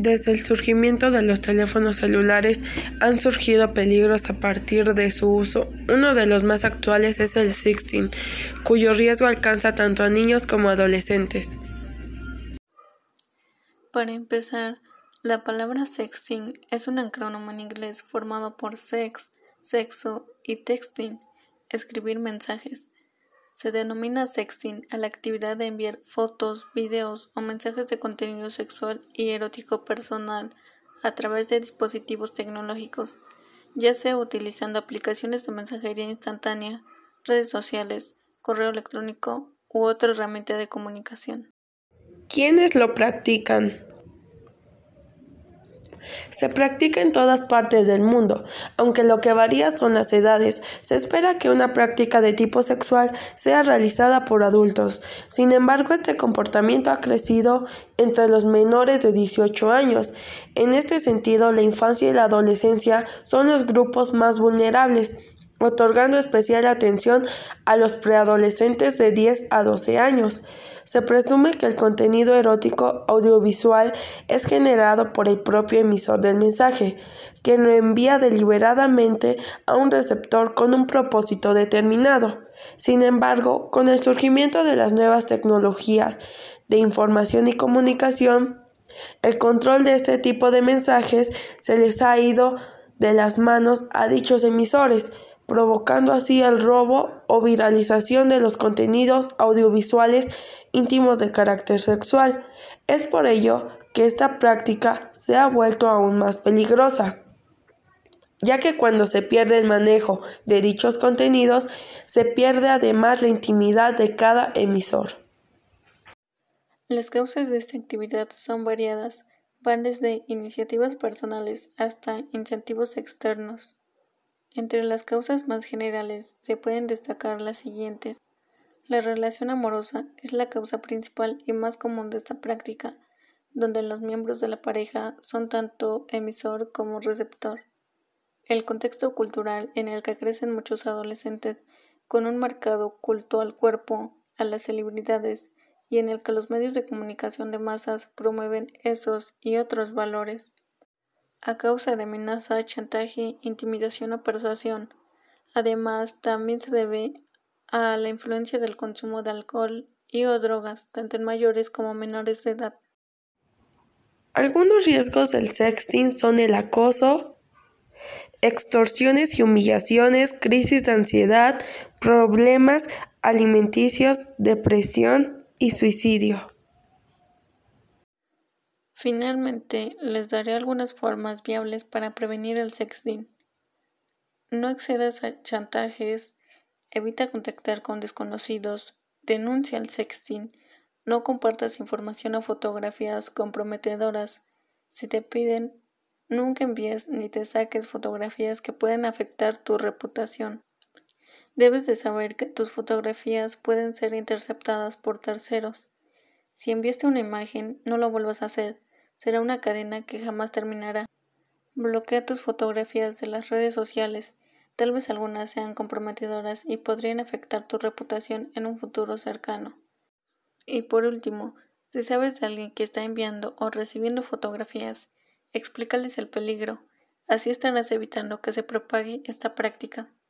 Desde el surgimiento de los teléfonos celulares han surgido peligros a partir de su uso. Uno de los más actuales es el sexting, cuyo riesgo alcanza tanto a niños como a adolescentes. Para empezar, la palabra sexting es un acrónimo en inglés formado por sex, sexo y texting, escribir mensajes. Se denomina sexting a la actividad de enviar fotos, videos o mensajes de contenido sexual y erótico personal a través de dispositivos tecnológicos, ya sea utilizando aplicaciones de mensajería instantánea, redes sociales, correo electrónico u otra herramienta de comunicación. ¿Quiénes lo practican? Se practica en todas partes del mundo, aunque lo que varía son las edades. Se espera que una práctica de tipo sexual sea realizada por adultos. Sin embargo, este comportamiento ha crecido entre los menores de 18 años. En este sentido, la infancia y la adolescencia son los grupos más vulnerables otorgando especial atención a los preadolescentes de 10 a 12 años. Se presume que el contenido erótico audiovisual es generado por el propio emisor del mensaje, quien lo envía deliberadamente a un receptor con un propósito determinado. Sin embargo, con el surgimiento de las nuevas tecnologías de información y comunicación, el control de este tipo de mensajes se les ha ido de las manos a dichos emisores, provocando así el robo o viralización de los contenidos audiovisuales íntimos de carácter sexual. Es por ello que esta práctica se ha vuelto aún más peligrosa ya que cuando se pierde el manejo de dichos contenidos, se pierde además la intimidad de cada emisor. Las causas de esta actividad son variadas, van desde iniciativas personales hasta incentivos externos. Entre las causas más generales se pueden destacar las siguientes. La relación amorosa es la causa principal y más común de esta práctica, donde los miembros de la pareja son tanto emisor como receptor. El contexto cultural en el que crecen muchos adolescentes con un marcado culto al cuerpo, a las celebridades y en el que los medios de comunicación de masas promueven esos y otros valores a causa de amenaza, chantaje, intimidación o persuasión. Además, también se debe a la influencia del consumo de alcohol y o drogas, tanto en mayores como menores de edad. Algunos riesgos del sexting son el acoso, extorsiones y humillaciones, crisis de ansiedad, problemas alimenticios, depresión y suicidio. Finalmente, les daré algunas formas viables para prevenir el sexting. No accedas a chantajes, evita contactar con desconocidos, denuncia el sexting, no compartas información o fotografías comprometedoras. Si te piden, nunca envíes ni te saques fotografías que pueden afectar tu reputación. Debes de saber que tus fotografías pueden ser interceptadas por terceros. Si enviaste una imagen, no lo vuelvas a hacer será una cadena que jamás terminará. Bloquea tus fotografías de las redes sociales, tal vez algunas sean comprometedoras y podrían afectar tu reputación en un futuro cercano. Y por último, si sabes de alguien que está enviando o recibiendo fotografías, explícales el peligro, así estarás evitando que se propague esta práctica.